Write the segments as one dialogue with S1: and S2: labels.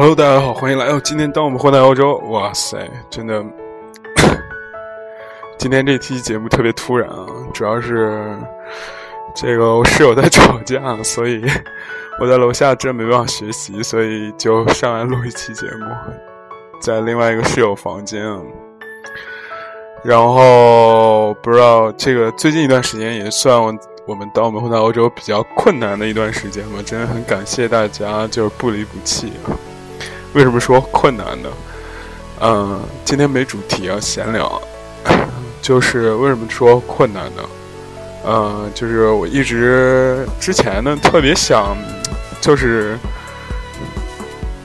S1: Hello，大家好，欢迎来到今天。当我们混在欧洲，哇塞，真的，今天这期节目特别突然啊，主要是这个我室友在吵架，所以我在楼下真没办法学习，所以就上来录一期节目，在另外一个室友房间。然后不知道这个最近一段时间也算我。我们当我们混在欧洲比较困难的一段时间嘛，真的很感谢大家，就是不离不弃啊。为什么说困难呢？嗯，今天没主题啊，闲聊。就是为什么说困难呢？嗯，就是我一直之前呢特别想，就是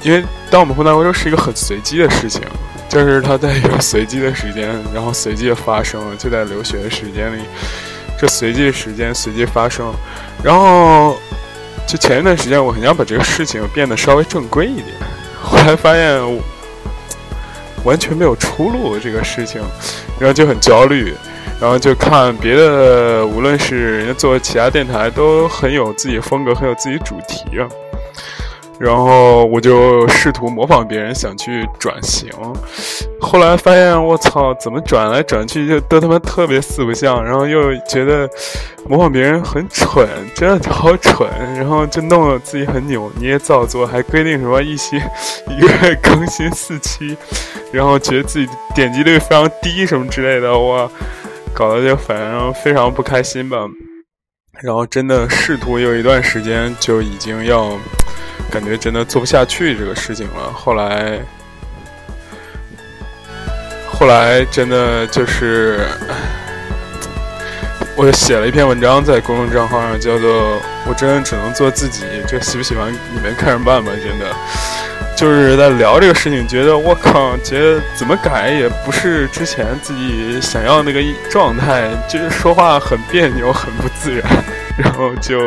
S1: 因为当我们回到欧洲是一个很随机的事情，就是它在一个随机的时间，然后随机的发生，就在留学的时间里。这随机的时间随机发生，然后就前一段时间，我很想把这个事情变得稍微正规一点，才发现完全没有出路，这个事情，然后就很焦虑，然后就看别的，无论是人家做其他电台，都很有自己风格，很有自己主题啊。然后我就试图模仿别人，想去转型。后来发现，我操，怎么转来转去就都他妈特别四不像。然后又觉得模仿别人很蠢，真的好蠢。然后就弄得自己很扭捏造作，还规定什么一期 一个月更新四期，然后觉得自己点击率非常低什么之类的，哇，搞得就反正非常不开心吧。然后真的试图有一段时间就已经要。感觉真的做不下去这个事情了。后来，后来真的就是，我写了一篇文章在公众账号上，叫做“我真的只能做自己”。这喜不喜欢你们看着办吧。真的，就是在聊这个事情，觉得我靠，觉得怎么改也不是之前自己想要那个状态，就是说话很别扭，很不自然，然后就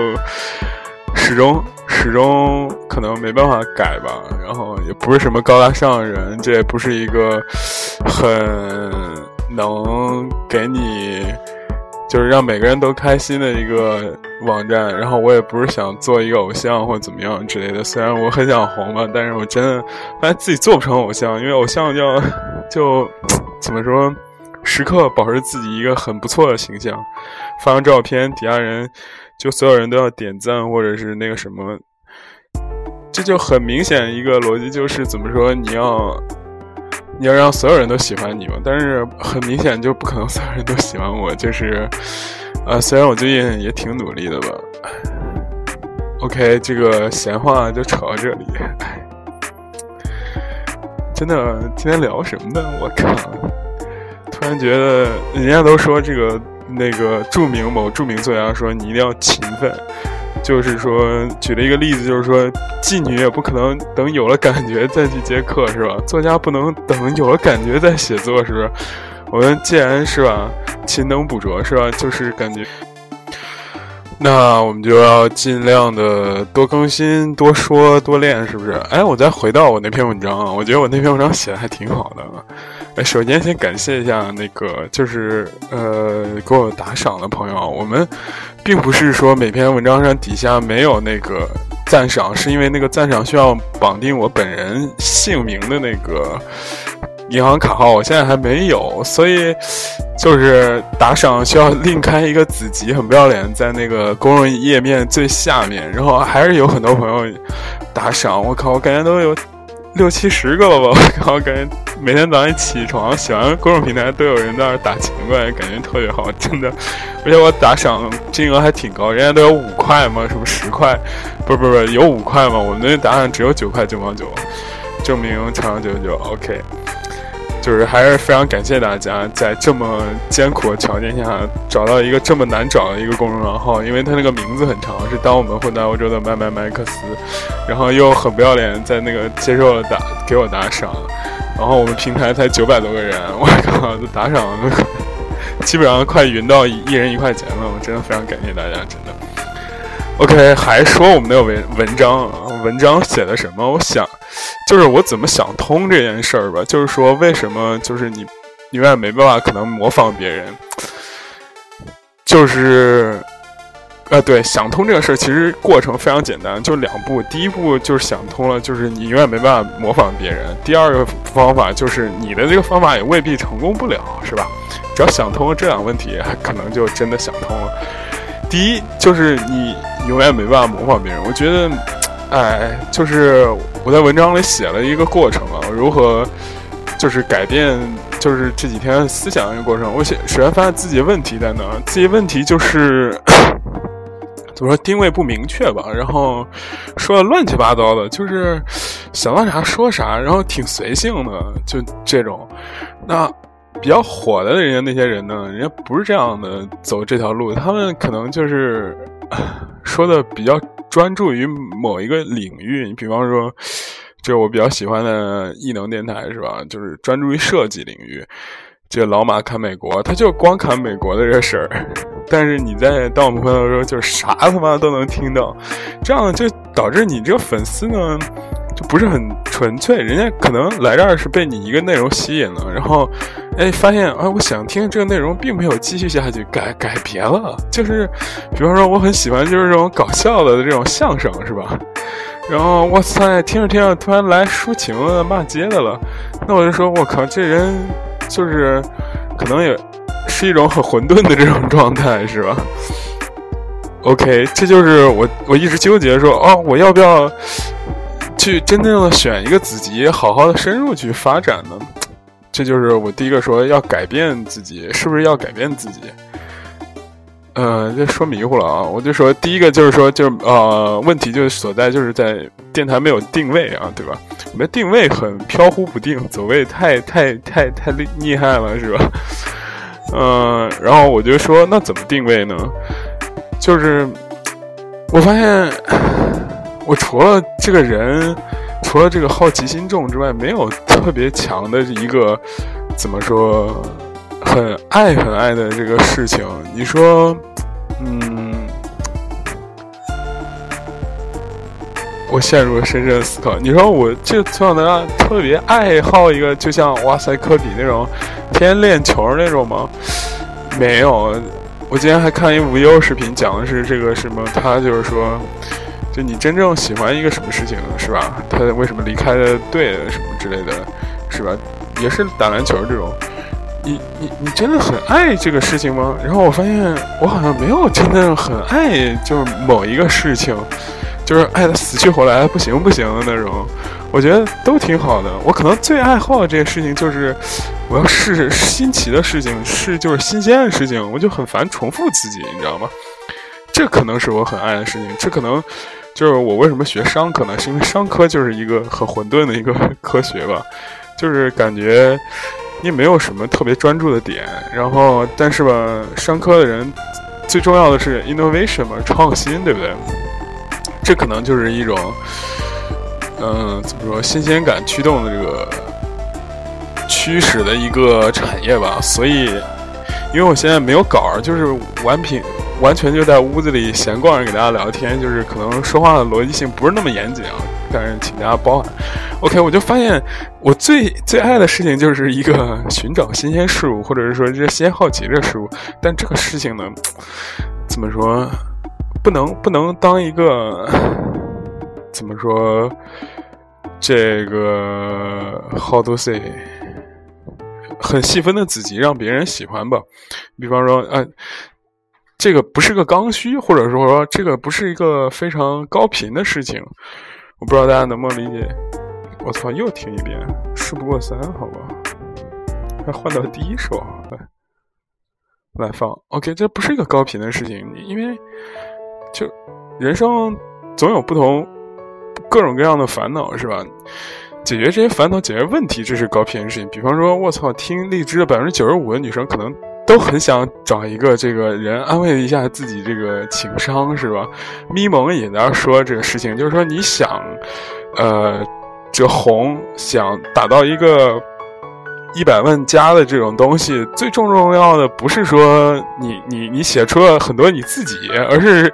S1: 始终。始终可能没办法改吧，然后也不是什么高大上的人，这也不是一个很能给你就是让每个人都开心的一个网站。然后我也不是想做一个偶像或者怎么样之类的，虽然我很想红吧，但是我真的发现自己做不成偶像，因为偶像要 就怎么说，时刻保持自己一个很不错的形象，发张照片底下人。就所有人都要点赞，或者是那个什么，这就很明显一个逻辑，就是怎么说，你要你要让所有人都喜欢你嘛，但是很明显就不可能所有人都喜欢我，就是，呃，虽然我最近也挺努力的吧。OK，这个闲话就扯到这里。真的，今天聊什么呢？我靠，突然觉得人家都说这个。那个著名某著名作家说：“你一定要勤奋。”就是说，举了一个例子，就是说，妓女也不可能等有了感觉再去接客，是吧？作家不能等有了感觉再写作，是不是？我们既然是吧，勤能补拙，是吧？就是感觉，那我们就要尽量的多更新、多说、多练，是不是？哎，我再回到我那篇文章啊，我觉得我那篇文章写的还挺好的。首先，先感谢一下那个，就是呃，给我打赏的朋友。我们并不是说每篇文章上底下没有那个赞赏，是因为那个赞赏需要绑定我本人姓名的那个银行卡号，我现在还没有，所以就是打赏需要另开一个子集，很不要脸，在那个公众页面最下面。然后还是有很多朋友打赏，我靠，我感觉都有。六七十个了吧，我靠，感觉每天早上一起床，喜欢各种平台都有人在那打钱过来，感觉特别好，真的。而且我打赏金额还挺高，人家都有五块嘛，什么十块，不是不是不是有五块嘛，我们那打赏只有九块九毛九，证明长长久久，OK。就是还是非常感谢大家在这么艰苦的条件下找到一个这么难找的一个公众账号，因为他那个名字很长，是当我们混在欧洲的麦麦麦克斯，然后又很不要脸在那个接受了打给我打赏，然后我们平台才九百多个人，我靠，都打赏 基本上快匀到一人一块钱了，我真的非常感谢大家，真的。OK，还说我们的文文章，文章写的什么？我想，就是我怎么想通这件事儿吧。就是说，为什么就是你永远没办法可能模仿别人？就是呃，对，想通这个事儿其实过程非常简单，就两步。第一步就是想通了，就是你永远没办法模仿别人。第二个方法就是你的这个方法也未必成功不了，是吧？只要想通了这两个问题，可能就真的想通了。第一就是你永远没办法模仿别人。我觉得，哎，就是我在文章里写了一个过程啊，如何就是改变。就是这几天思想的一个过程，我写首先发现自己问题在哪？自己问题就是怎么说定位不明确吧，然后说的乱七八糟的，就是想到啥说啥，然后挺随性的，就这种。那比较火的人家那些人呢，人家不是这样的走这条路，他们可能就是 说的比较专注于某一个领域，你比方说。就我比较喜欢的异能电台是吧？就是专注于设计领域。这老马侃美国，他就光侃美国的这事儿。但是你在当我们朋友的时候，就啥他妈都能听到，这样就导致你这个粉丝呢，就不是很纯粹。人家可能来这儿是被你一个内容吸引了，然后哎发现啊，我想听这个内容并没有继续下去，改改别了。就是比方说，我很喜欢就是这种搞笑的这种相声，是吧？然后哇塞，听着听着，突然来抒情的骂街的了，那我就说，我靠，这人就是可能也是一种很混沌的这种状态，是吧？OK，这就是我我一直纠结说，哦，我要不要去真正的选一个子集，好好的深入去发展呢？这就是我第一个说要改变自己，是不是要改变自己？嗯，这说迷糊了啊！我就说第一个就是说，就是呃，问题就所在就是在电台没有定位啊，对吧？我们定位很飘忽不定，走位太太太太厉厉害了，是吧？嗯，然后我就说，那怎么定位呢？就是我发现，我除了这个人，除了这个好奇心重之外，没有特别强的一个怎么说？很爱很爱的这个事情，你说，嗯，我陷入了深深的思考。你说我就从小到大特别爱好一个，就像哇塞科比那种天天练球那种吗？没有。我今天还看一无忧视频，讲的是这个什么，他就是说，就你真正喜欢一个什么事情是吧？他为什么离开了队什么之类的，是吧？也是打篮球这种。你你你真的很爱这个事情吗？然后我发现我好像没有真正很爱，就是某一个事情，就是爱的死去活来，不行不行的那种。我觉得都挺好的。我可能最爱好的这些事情就是我要试新奇的事情，是就是新鲜的事情，我就很烦重复自己，你知道吗？这可能是我很爱的事情。这可能就是我为什么学商科呢？是因为商科就是一个很混沌的一个科学吧，就是感觉。你没有什么特别专注的点，然后但是吧，商科的人最重要的是 innovation 嘛，创新，对不对？这可能就是一种，嗯，怎么说，新鲜感驱动的这个驱使的一个产业吧。所以，因为我现在没有稿，就是完品。完全就在屋子里闲逛着给大家聊天，就是可能说话的逻辑性不是那么严谨啊，但是请大家包涵。OK，我就发现我最最爱的事情就是一个寻找新鲜事物，或者是说这新好奇的事物。但这个事情呢，怎么说，不能不能当一个怎么说这个 how to say 很细分的子集让别人喜欢吧？比方说，呃。这个不是个刚需，或者说这个不是一个非常高频的事情，我不知道大家能不能理解。我操，又听一遍，事不过三，好吧？还换到第一首来来放。OK，这不是一个高频的事情，因为就人生总有不同各种各样的烦恼，是吧？解决这些烦恼，解决问题，这是高频的事情。比方说，我操，听荔枝的百分之九十五的女生可能。都很想找一个这个人安慰一下自己这个情商，是吧？咪蒙也在说这个事情，就是说你想，呃，这红想达到一个一百万加的这种东西，最重重要的不是说你你你写出了很多你自己，而是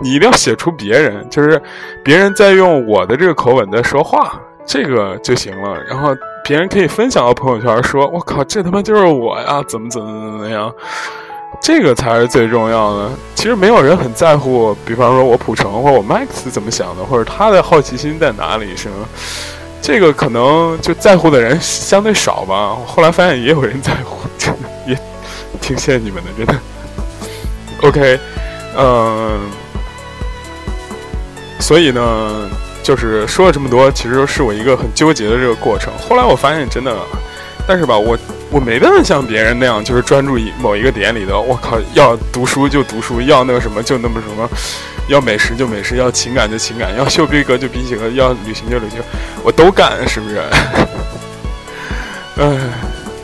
S1: 你一定要写出别人，就是别人在用我的这个口吻在说话，这个就行了。然后。别人可以分享到朋友圈，说：“我靠，这他妈就是我呀！怎么怎么怎么样？”这个才是最重要的。其实没有人很在乎，比方说我普成或者我 Max 怎么想的，或者他的好奇心在哪里，是吗？这个可能就在乎的人相对少吧。我后来发现也有人在乎，真的也挺谢谢你们的，真的。OK，嗯，所以呢，就是说了这么多，其实是我一个很纠结的这个过程。后来我发现，真的，但是吧，我。我没办法像别人那样，就是专注于某一个点里的。我靠，要读书就读书，要那个什么就那么什么，要美食就美食，要情感就情感，要秀逼格就逼格，要旅行就旅行，我都干，是不是？唉，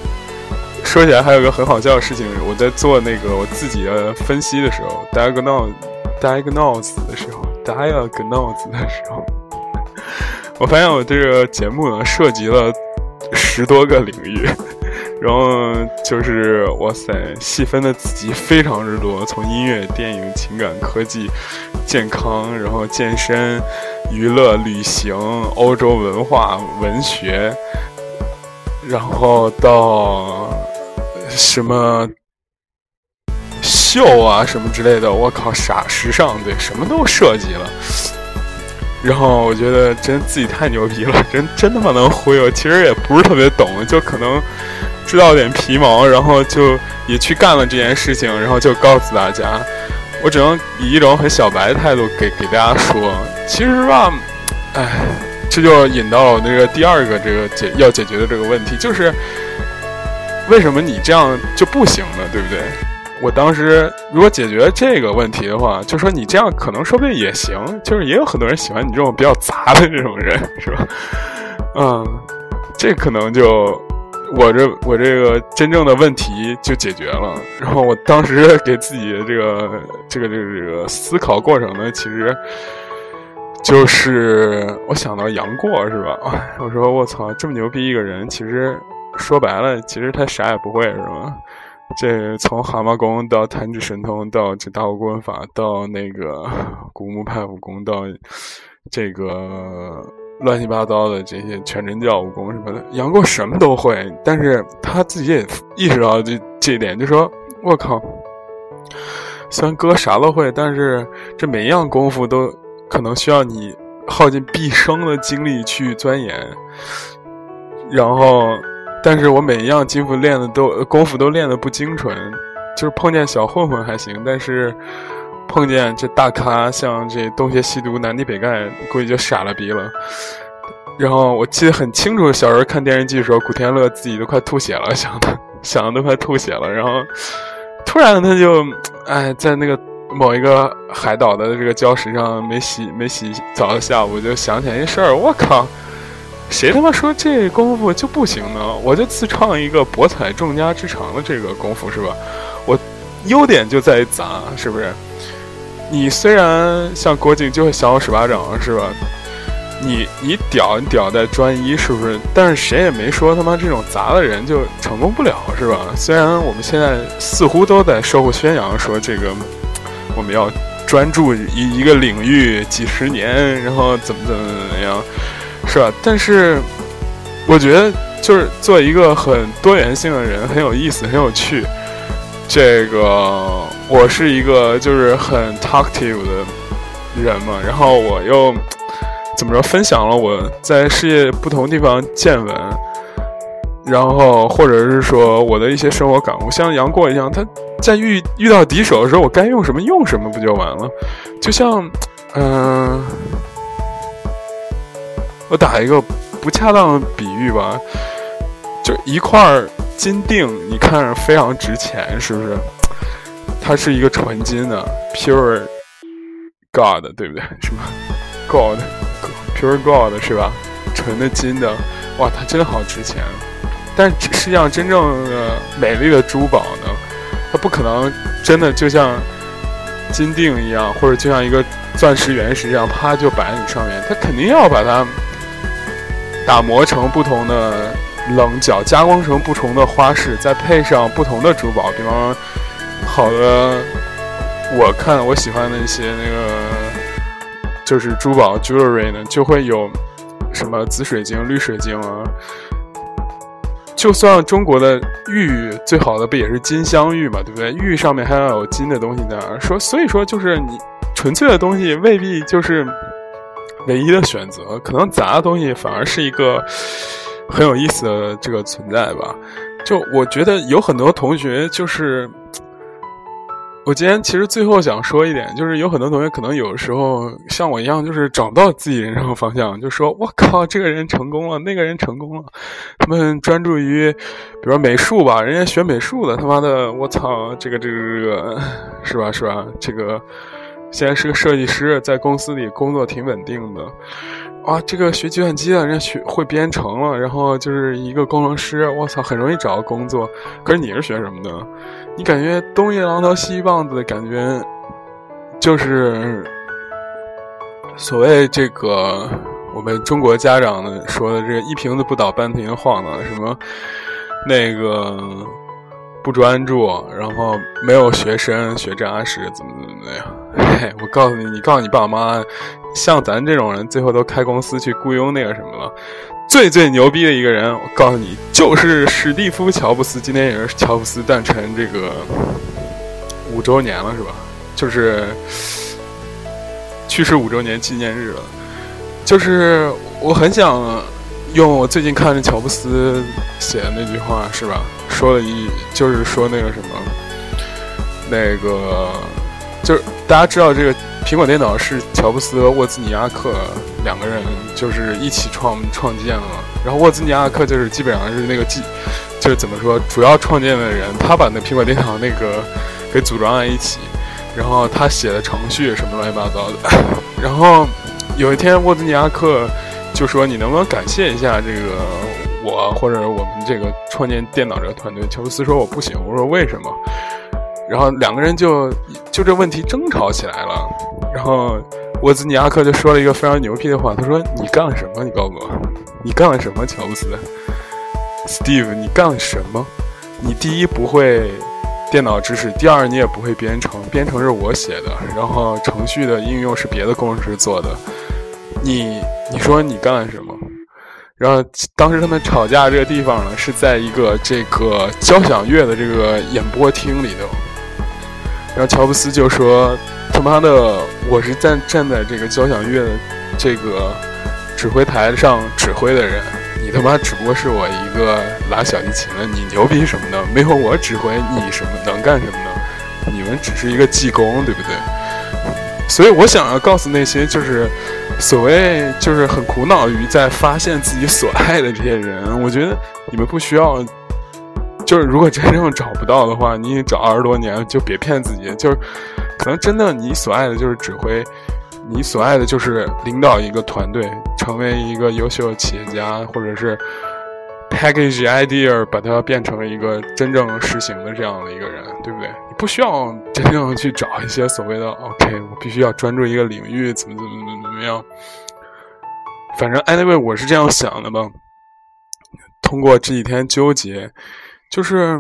S1: 说起来还有个很好笑的事情，我在做那个我自己的分析的时候，diagnose diagnose 的时候，diagnose 的时候，我发现我这个节目呢，涉及了十多个领域。然后就是哇塞，细分的子集非常之多，从音乐、电影、情感、科技、健康，然后健身、娱乐、旅行、欧洲文化、文学，然后到什么秀啊什么之类的，我靠，啥时尚对，什么都涉及了。然后我觉得真自己太牛逼了，真真他妈能忽悠。其实也不是特别懂，就可能。知道点皮毛，然后就也去干了这件事情，然后就告诉大家，我只能以一种很小白的态度给给大家说，其实吧，哎，这就引到了那个第二个这个解要解决的这个问题，就是为什么你这样就不行呢？对不对？我当时如果解决这个问题的话，就说你这样可能说不定也行，就是也有很多人喜欢你这种比较杂的这种人，是吧？嗯，这可能就。我这我这个真正的问题就解决了，然后我当时给自己这个这个这个这个思考过程呢，其实就是我想到杨过是吧？我说我操，这么牛逼一个人，其实说白了，其实他啥也不会是吗？这从蛤蟆功到弹指神通，到这大武棍法，到那个 古墓派武功，到这个。乱七八糟的这些全真教武功什么的，杨过什么都会，但是他自己也意识到这这一点，就说：“我靠，虽然哥啥都会，但是这每一样功夫都可能需要你耗尽毕生的精力去钻研。然后，但是我每一样功夫练的都功夫都练的不精纯，就是碰见小混混还行，但是。”碰见这大咖，像这东邪西毒、南帝北丐，估计就傻了逼了。然后我记得很清楚，小时候看电视剧的时候，古天乐自己都快吐血了，想的想的都快吐血了。然后突然他就，哎，在那个某一个海岛的这个礁石上没洗没洗澡的下午，就想起来一事儿。我靠，谁他妈说这功夫就不行呢？我就自创一个博采众家之长的这个功夫是吧？我优点就在于杂，是不是？你虽然像郭靖就会降龙十八掌是吧？你你屌你屌在专一是不是？但是谁也没说他妈这种杂的人就成功不了是吧？虽然我们现在似乎都在社会宣扬说这个我们要专注一一个领域几十年，然后怎么怎么怎么样是吧？但是我觉得就是做一个很多元性的人很有意思很有趣。这个我是一个就是很 talkative 的人嘛，然后我又怎么着分享了我在世界不同地方见闻，然后或者是说我的一些生活感悟，像杨过一样，他在遇遇到敌手的时候，我该用什么用什么不就完了？就像嗯，我打一个不恰当的比喻吧，就一块。金锭，你看着非常值钱，是不是？它是一个纯金的，pure god，对不对？什么 god，pure god 是吧？纯的金的，哇，它真的好值钱。但实际上，真正的美丽的珠宝呢，它不可能真的就像金锭一样，或者就像一个钻石原石一样，啪就摆在你上面。它肯定要把它打磨成不同的。棱角加工成不同的花式，再配上不同的珠宝，比方好的，我看我喜欢的一些那个就是珠宝 jewelry 呢，就会有什么紫水晶、绿水晶啊，就算中国的玉最好的不也是金镶玉嘛，对不对？玉上面还要有金的东西在说，所以说就是你纯粹的东西未必就是唯一的选择，可能杂的东西反而是一个很有意思的这个存在吧。就我觉得有很多同学就是。我今天其实最后想说一点，就是有很多同学可能有时候像我一样，就是找不到自己人生方向，就说我靠，这个人成功了，那个人成功了，他们专注于，比如说美术吧，人家学美术的，他妈的，我操，这个这个这个，是吧是吧？这个现在是个设计师，在公司里工作挺稳定的。啊，这个学计算机的，人学会编程了，然后就是一个工程师，我操，很容易找到工作。可是你是学什么的？你感觉东一榔头西一棒子的感觉，就是所谓这个我们中国家长呢说的这一瓶子不倒半瓶晃的，什么那个不专注，然后没有学深学扎实，怎么怎么怎么样？嘿？我告诉你，你告诉你爸妈。像咱这种人，最后都开公司去雇佣那个什么了。最最牛逼的一个人，我告诉你，就是史蒂夫·乔布斯。今天也是乔布斯诞辰这个五周年了，是吧？就是去世五周年纪念日了。就是我很想用我最近看着乔布斯写的那句话，是吧？说了一，就是说那个什么，那个就是大家知道这个。苹果电脑是乔布斯和沃兹尼亚克两个人就是一起创创建了，然后沃兹尼亚克就是基本上是那个基，就是怎么说主要创建的人，他把那苹果电脑那个给组装在一起，然后他写的程序什么乱七八糟的，然后有一天沃兹尼亚克就说：“你能不能感谢一下这个我或者我们这个创建电脑这个团队？”乔布斯说：“我不行。”我说：“为什么？”然后两个人就就这问题争吵起来了。然后沃兹尼亚克就说了一个非常牛逼的话，他说：“你干了什么？你告诉我，你干了什么？乔布斯，Steve，你干了什么？你第一不会电脑知识，第二你也不会编程，编程是我写的，然后程序的应用是别的工程师做的。你你说你干了什么？然后当时他们吵架这个地方呢，是在一个这个交响乐的这个演播厅里头。然后乔布斯就说。”他妈的！我是站站在这个交响乐的这个指挥台上指挥的人，你他妈只不过是我一个拉小提琴的，你牛逼什么的？没有我指挥，你什么能干什么呢？你们只是一个技工，对不对？所以我想要告诉那些就是所谓就是很苦恼于在发现自己所爱的这些人，我觉得你们不需要，就是如果真正找不到的话，你找二十多年就别骗自己，就是。可能真的，你所爱的就是指挥，你所爱的就是领导一个团队，成为一个优秀的企业家，或者是 package idea 把它变成一个真正实行的这样的一个人，对不对？你不需要真正去找一些所谓的 OK，我必须要专注一个领域，怎么怎么怎么么样。反正 anyway，我是这样想的吧。通过这几天纠结，就是，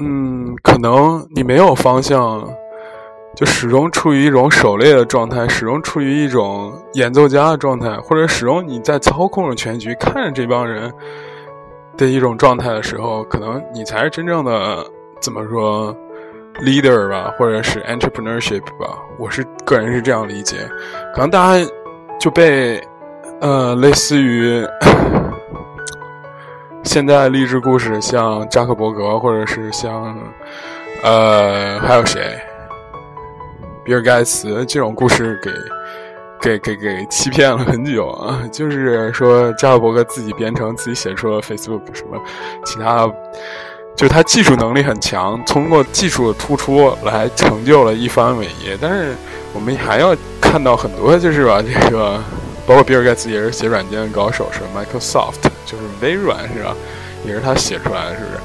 S1: 嗯，可能你没有方向。就始终处于一种狩猎的状态，始终处于一种演奏家的状态，或者始终你在操控着全局，看着这帮人的一种状态的时候，可能你才是真正的怎么说 leader 吧，或者是 entrepreneurship 吧。我是个人是这样理解。可能大家就被呃类似于现在励志故事，像扎克伯格，或者是像呃还有谁？比尔盖茨这种故事给给给给欺骗了很久啊！就是说扎克伯格自己编程，自己写出了 Facebook 什么其他，就他技术能力很强，通过技术的突出来成就了一番伟业。但是我们还要看到很多，就是吧，这个包括比尔盖茨也是写软件的高手，是 Microsoft，就是微软是吧？也是他写出来的，是不是？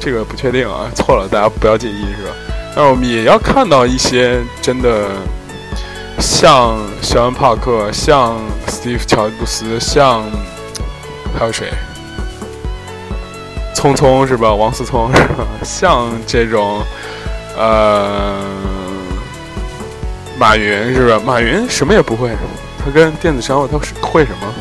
S1: 这个不确定啊，错了，大家不要介意，是吧？但是我们也要看到一些真的像肖恩·帕克、像 Steve ·乔布斯、像还有谁？聪聪是吧？王思聪是吧？像这种呃，马云是吧？马云什么也不会，他跟电子商务他是会什么？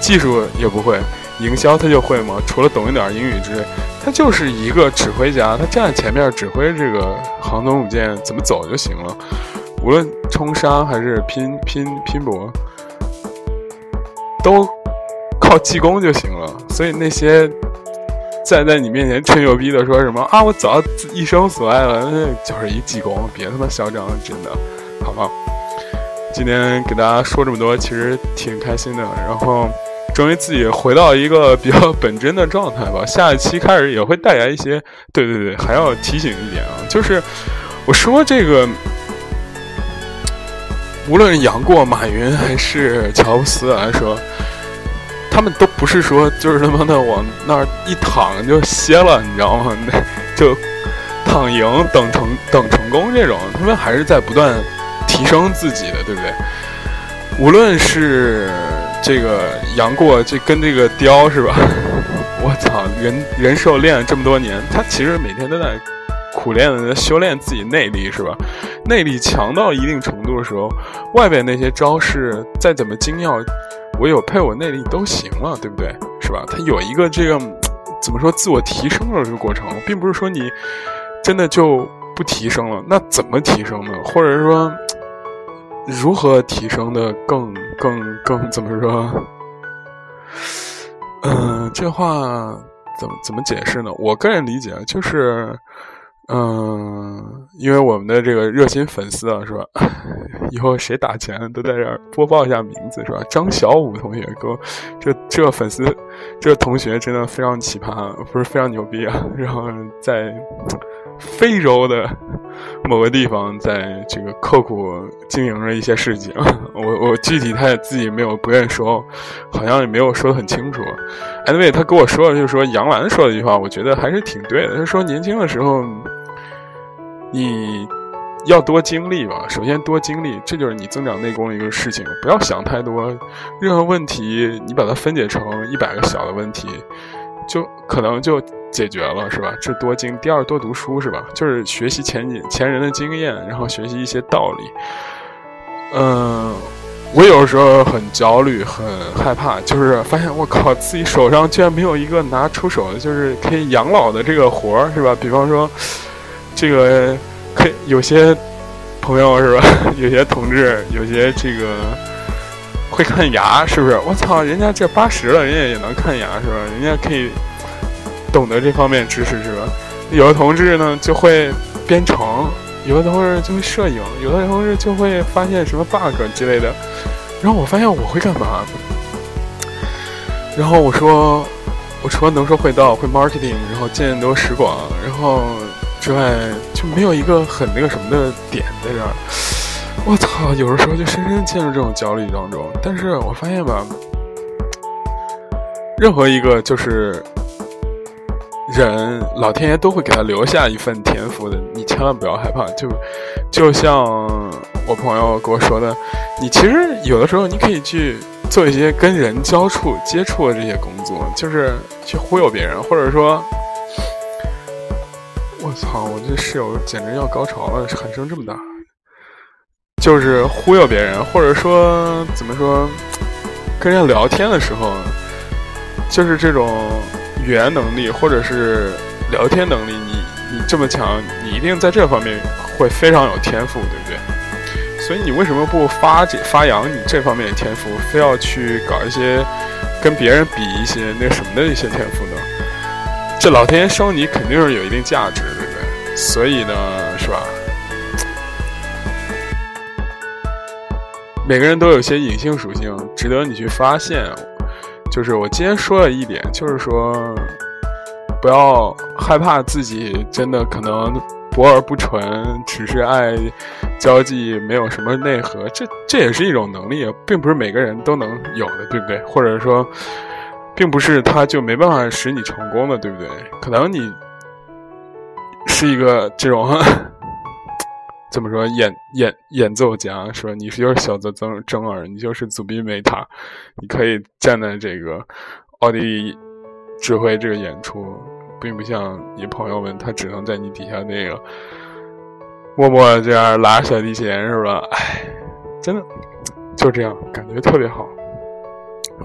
S1: 技术也不会，营销他就会吗？除了懂一点英语之类，他就是一个指挥家，他站在前面指挥这个航空母舰怎么走就行了。无论冲杀还是拼拼拼搏，都靠技工就行了。所以那些站在你面前吹牛逼的，说什么啊，我早一生所爱了，那就是一技工，别他妈嚣张，真的，好吗？今天给大家说这么多，其实挺开心的。然后，终于自己回到一个比较本真的状态吧。下一期开始也会带来一些，对对对，还要提醒一点啊，就是我说这个，无论杨过、马云还是乔布斯来说，他们都不是说就是他妈的往那儿一躺就歇了，你知道吗？那就躺赢等成等成功这种，他们还是在不断。提升自己的，对不对？无论是这个杨过，这跟这个雕是吧？我操，人人兽练了这么多年，他其实每天都在苦练的修炼自己内力，是吧？内力强到一定程度的时候，外边那些招式再怎么精要，我有配我内力都行了，对不对？是吧？他有一个这个怎么说自我提升的这个过程，并不是说你真的就不提升了。那怎么提升呢？或者说？如何提升的更更更怎么说？嗯，这话怎么怎么解释呢？我个人理解就是，嗯，因为我们的这个热心粉丝啊，是吧？以后谁打钱都在这儿播报一下名字，是吧？张小武同学，哥，这这粉丝，这同学真的非常奇葩，不是非常牛逼啊！然后在。非洲的某个地方，在这个刻苦经营着一些事情。我我具体他也自己没有不愿意说，好像也没有说的很清楚。Anyway，他跟我说的就是说杨澜说的一句话，我觉得还是挺对的。他说年轻的时候，你要多经历吧。首先多经历，这就是你增长内功的一个事情。不要想太多，任何问题你把它分解成一百个小的问题，就可能就。解决了是吧？这多经第二多读书是吧？就是学习前前人的经验，然后学习一些道理。嗯，我有时候很焦虑，很害怕，就是发现我靠，自己手上居然没有一个拿出手的，就是可以养老的这个活儿是吧？比方说，这个可以有些朋友是吧？有些同志，有些这个会看牙是不是？我操，人家这八十了，人家也能看牙是吧？人家可以。懂得这方面知识是吧？有的同志呢就会编程，有的同志就会摄影，有的同志就会发现什么 bug 之类的。然后我发现我会干嘛？然后我说，我除了能说会道、会 marketing，然后见多识广，然后之外就没有一个很那个什么的点在这儿。我操，有的时候就深深陷入这种焦虑当中。但是我发现吧，任何一个就是。人，老天爷都会给他留下一份天赋的，你千万不要害怕。就，就像我朋友跟我说的，你其实有的时候你可以去做一些跟人交触、接触的这些工作，就是去忽悠别人，或者说，操，我这室友简直要高潮了，喊声这么大，就是忽悠别人，或者说怎么说，跟人家聊天的时候，就是这种。语言能力或者是聊天能力，你你这么强，你一定在这方面会非常有天赋，对不对？所以你为什么不发发扬你这方面的天赋，非要去搞一些跟别人比一些那什么的一些天赋呢？这老天爷生你肯定是有一定价值，的？所以呢，是吧？每个人都有些隐性属性，值得你去发现。就是我今天说的一点，就是说，不要害怕自己真的可能博而不纯，只是爱交际，没有什么内核。这这也是一种能力，并不是每个人都能有的，对不对？或者说，并不是他就没办法使你成功的，对不对？可能你是一个这种。怎么说演演演奏家是吧？你是就是小泽征征尔，你就是祖宾梅塔，你可以站在这个奥地利指挥这个演出，并不像你朋友们，他只能在你底下那个默默这样拉小提琴是吧？哎，真的就这样，感觉特别好。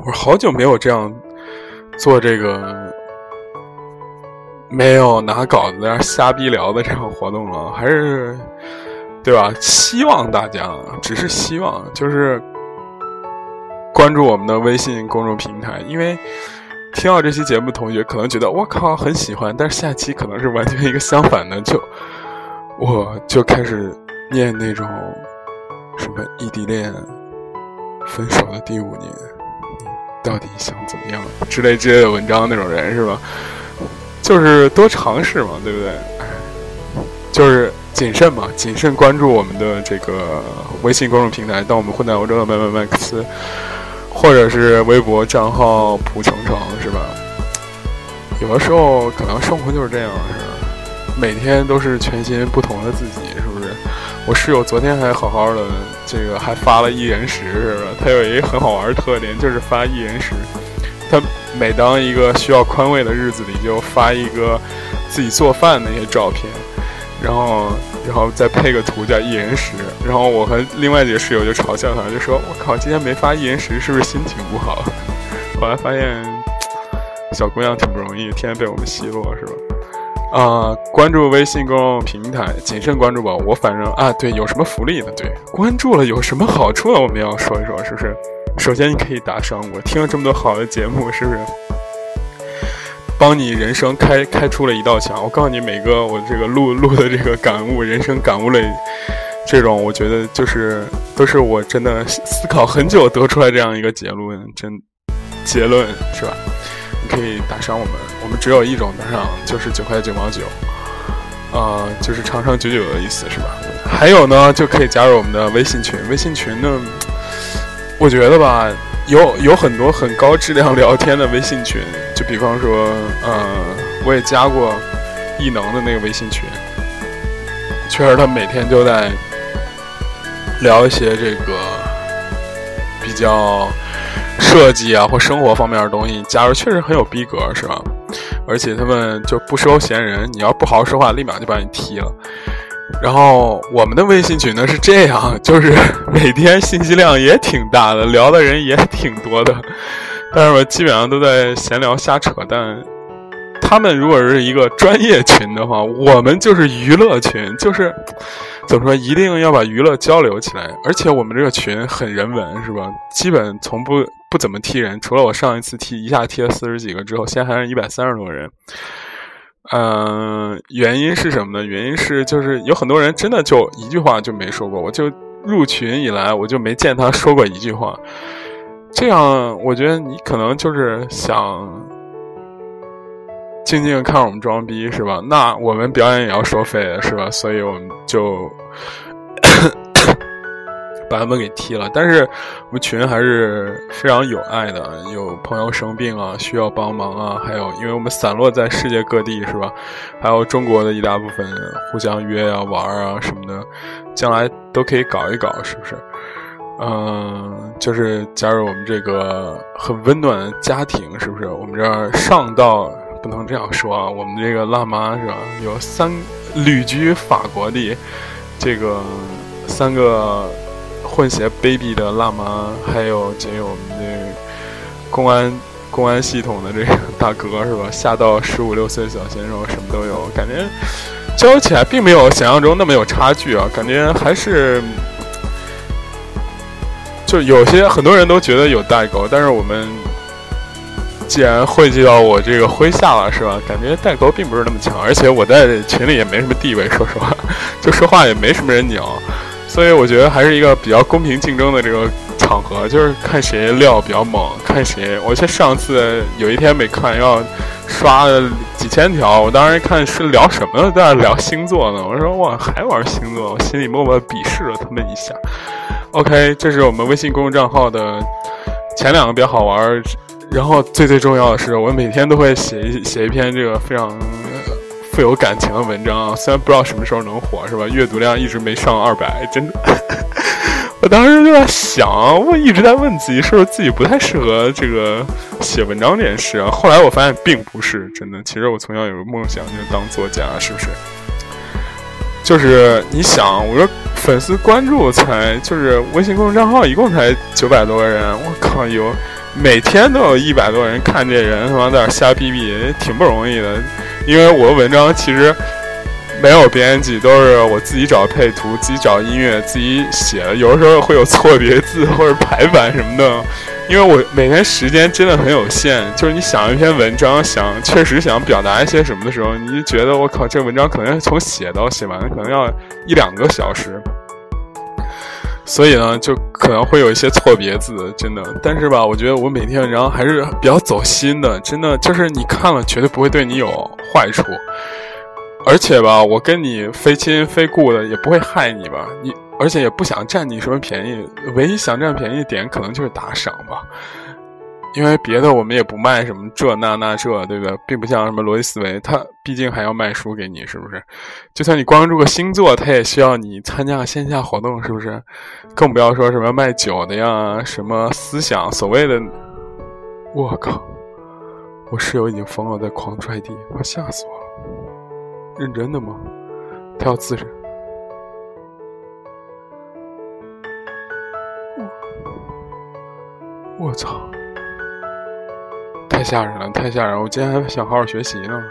S1: 我好久没有这样做这个没有拿稿子在那瞎逼聊的这种活动了，还是对吧？希望大家，只是希望，就是关注我们的微信公众平台，因为听到这期节目，同学可能觉得我靠很喜欢，但是下期可能是完全一个相反的，就我就开始念那种什么异地恋。分手的第五年，你到底想怎么样？之类之类的文章那种人是吧？就是多尝试嘛，对不对？就是谨慎嘛，谨慎关注我们的这个微信公众平台，当我们混在欧洲的麦麦麦克斯，或者是微博账号蒲程程，是吧？有的时候可能生活就是这样，是吧？每天都是全新不同的自己，是不是？我室友昨天还好好的，这个还发了一人食，是吧？他有一个很好玩的特点，就是发一人食。他每当一个需要宽慰的日子里，就发一个自己做饭那些照片，然后，然后再配个图叫一人食。然后我和另外几个室友就嘲笑他，就说：“我靠，今天没发一人食，是不是心情不好？”后来发现，小姑娘挺不容易，天天被我们奚落，是吧？啊，关注微信公众平台，谨慎关注吧。我反正啊，对，有什么福利呢？对，关注了有什么好处呢？我们要说一说，是不是？首先，你可以打赏。我听了这么多好的节目，是不是？帮你人生开开出了一道墙。我告诉你，每个我这个录录的这个感悟，人生感悟类，这种我觉得就是都是我真的思考很久得出来这样一个结论，真结论是吧？你可以打赏我们。我们只有一种打赏，就是九块九毛九，啊，就是长长久久的意思，是吧？还有呢，就可以加入我们的微信群。微信群呢，我觉得吧，有有很多很高质量聊天的微信群，就比方说，呃，我也加过异能的那个微信群，确实他每天都在聊一些这个比较设计啊或生活方面的东西，加入确实很有逼格，是吧？而且他们就不收闲人，你要不好好说话，立马就把你踢了。然后我们的微信群呢是这样，就是每天信息量也挺大的，聊的人也挺多的，但是我基本上都在闲聊瞎扯淡。他们如果是一个专业群的话，我们就是娱乐群，就是怎么说，一定要把娱乐交流起来。而且我们这个群很人文，是吧？基本从不不怎么踢人，除了我上一次踢一下踢了四十几个之后，现在还是一百三十多人。嗯，原因是什么呢？原因是就是有很多人真的就一句话就没说过，我就入群以来我就没见他说过一句话。这样，我觉得你可能就是想。静静看我们装逼是吧？那我们表演也要收费是吧？所以我们就把他们给踢了。但是我们群还是非常有爱的，有朋友生病啊，需要帮忙啊，还有因为我们散落在世界各地是吧？还有中国的一大部分互相约啊、玩啊什么的，将来都可以搞一搞，是不是？嗯，就是加入我们这个很温暖的家庭，是不是？我们这儿上到。不能这样说啊！我们这个辣妈是吧？有三旅居法国的这个三个混血 baby 的辣妈，还有仅有我们的公安公安系统的这个大哥是吧？下到十五六岁小鲜肉，什么都有，感觉交流起来并没有想象中那么有差距啊！感觉还是就有些很多人都觉得有代沟，但是我们。既然汇聚到我这个麾下了，是吧？感觉代沟并不是那么强，而且我在群里也没什么地位，说实话，就说话也没什么人鸟，所以我觉得还是一个比较公平竞争的这个场合，就是看谁料比较猛，看谁。我记得上次有一天没看，要刷几千条，我当时看是聊什么，在聊星座呢。我说哇，还玩星座，我心里默默鄙视了他们一下。OK，这是我们微信公众账号的前两个比较好玩。然后最最重要的是，我每天都会写一写一篇这个非常富有感情的文章。虽然不知道什么时候能火，是吧？阅读量一直没上二百，真的。我当时就在想，我一直在问自己，是不是自己不太适合这个写文章这件事啊？后来我发现并不是，真的。其实我从小有个梦想，就是当作家，是不是？就是你想，我说粉丝关注才就是微信公众账号一共才九百多个人，我靠，有。每天都有一百多人看这人他妈在那瞎逼逼，挺不容易的。因为我的文章其实没有编辑，都是我自己找配图、自己找音乐、自己写的。有的时候会有错别字或者排版什么的。因为我每天时间真的很有限，就是你想一篇文章，想确实想表达一些什么的时候，你就觉得我靠，这文章可能从写到写完可能要一两个小时，所以呢，就可能会有一些错别字，真的。但是吧，我觉得我每天然后还是比较走心的，真的就是你看了绝对不会对你有坏处，而且吧，我跟你非亲非故的，也不会害你吧，你。而且也不想占你什么便宜，唯一想占便宜的点可能就是打赏吧，因为别的我们也不卖什么这那那这，对不对？并不像什么逻辑思维，他毕竟还要卖书给你，是不是？就算你关注个星座，他也需要你参加线下活动，是不是？更不要说什么卖酒的呀，什么思想所谓的，我靠！我室友已经疯了，在狂踹地，快吓死我了！认真的吗？他要自杀？我操！太吓人了，太吓人！我今天还想好好学习呢。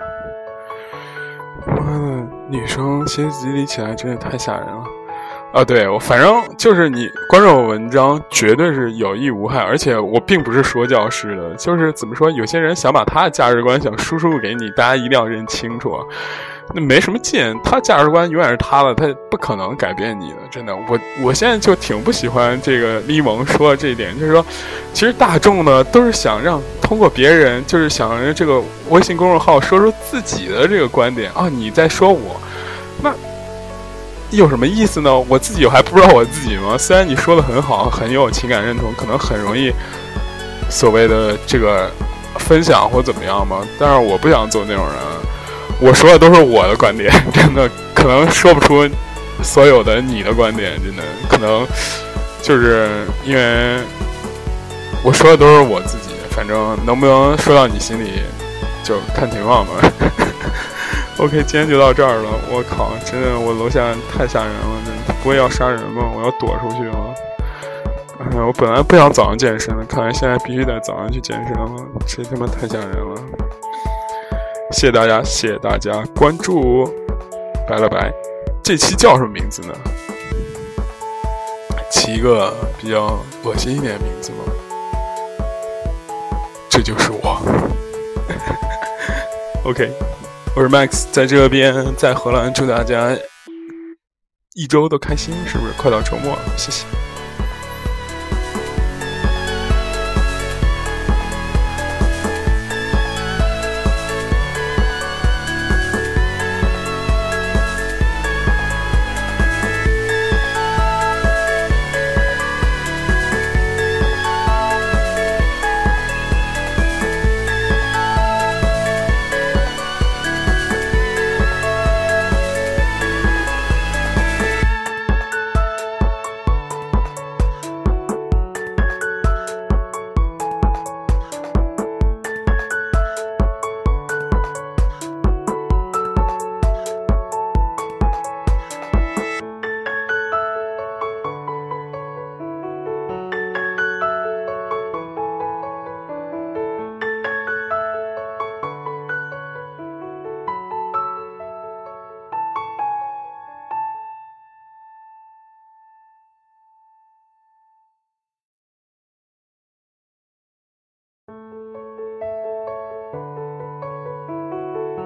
S1: 妈的，女生歇斯底里起来真的太吓人了。啊，对我反正就是你关注我文章绝对是有益无害，而且我并不是说教式的，就是怎么说，有些人想把他的价值观想输出给你，大家一定要认清楚。那没什么劲，他价值观永远是他的，他不可能改变你的。真的，我我现在就挺不喜欢这个咪蒙说的这一点，就是说，其实大众呢都是想让通过别人，就是想让这个微信公众号说出自己的这个观点啊，你在说我，那有什么意思呢？我自己还不知道我自己吗？虽然你说的很好，很有情感认同，可能很容易所谓的这个分享或怎么样嘛，但是我不想做那种人。我说的都是我的观点，真的可能说不出所有的你的观点，真的可能就是因为我说的都是我自己，反正能不能说到你心里就看情况吧。OK，今天就到这儿了。我靠，真的我楼下太吓人了，真的不会要杀人吗？我要躲出去了。哎呀，我本来不想早上健身的，看来现在必须得早上去健身了，这他妈太吓人了。谢谢大家，谢谢大家关注，拜了拜。这期叫什么名字呢？起一个比较恶心一点的名字吗？这就是我。OK，我是 Max，在这边，在荷兰，祝大家一周都开心，是不是？快到周末了，谢谢。